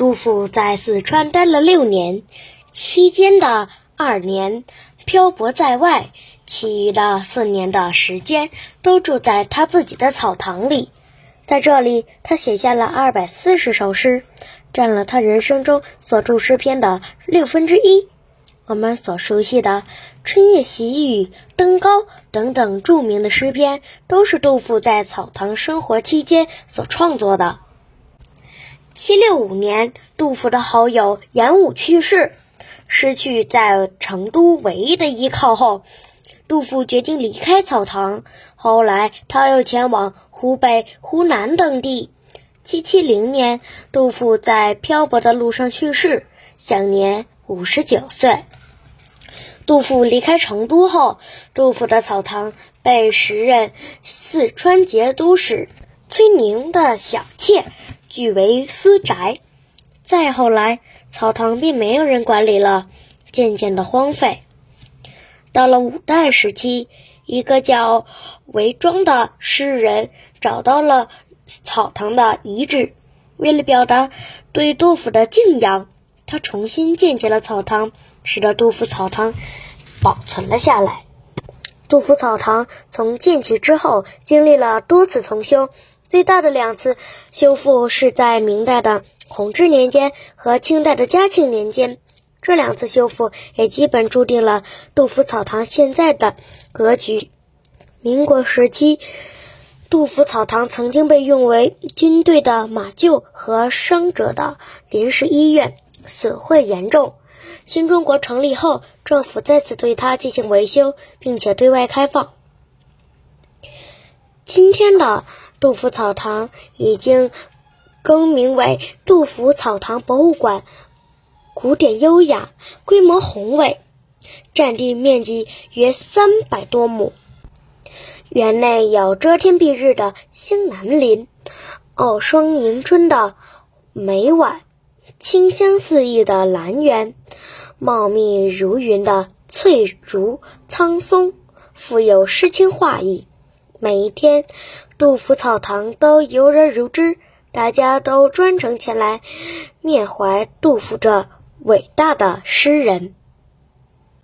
杜甫在四川待了六年，期间的二年漂泊在外，其余的四年的时间都住在他自己的草堂里。在这里，他写下了二百四十首诗，占了他人生中所著诗篇的六分之一。我们所熟悉的《春夜喜雨》《登高》等等著名的诗篇，都是杜甫在草堂生活期间所创作的。七六五年，杜甫的好友严武去世，失去在成都唯一的依靠后，杜甫决定离开草堂。后来，他又前往湖北、湖南等地。七七零年，杜甫在漂泊的路上去世，享年五十九岁。杜甫离开成都后，杜甫的草堂被时任四川节度使崔宁的小妾据为私宅。再后来，草堂并没有人管理了，渐渐的荒废。到了五代时期，一个叫韦庄的诗人找到了草堂的遗址，为了表达对杜甫的敬仰，他重新建起了草堂。使得杜甫草堂保存了下来。杜甫草堂从建起之后，经历了多次重修，最大的两次修复是在明代的弘治年间和清代的嘉庆年间。这两次修复也基本注定了杜甫草堂现在的格局。民国时期，杜甫草堂曾经被用为军队的马厩和伤者的临时医院，损坏严重。新中国成立后，政府再次对它进行维修，并且对外开放。今天的杜甫草堂已经更名为杜甫草堂博物馆，古典优雅，规模宏伟，占地面积约三百多亩。园内有遮天蔽日的兴南林，傲霜迎春的梅晚。清香四溢的兰园，茂密如云的翠竹苍松，富有诗情画意。每一天，杜甫草堂都游人如织，大家都专程前来缅怀杜甫这伟大的诗人。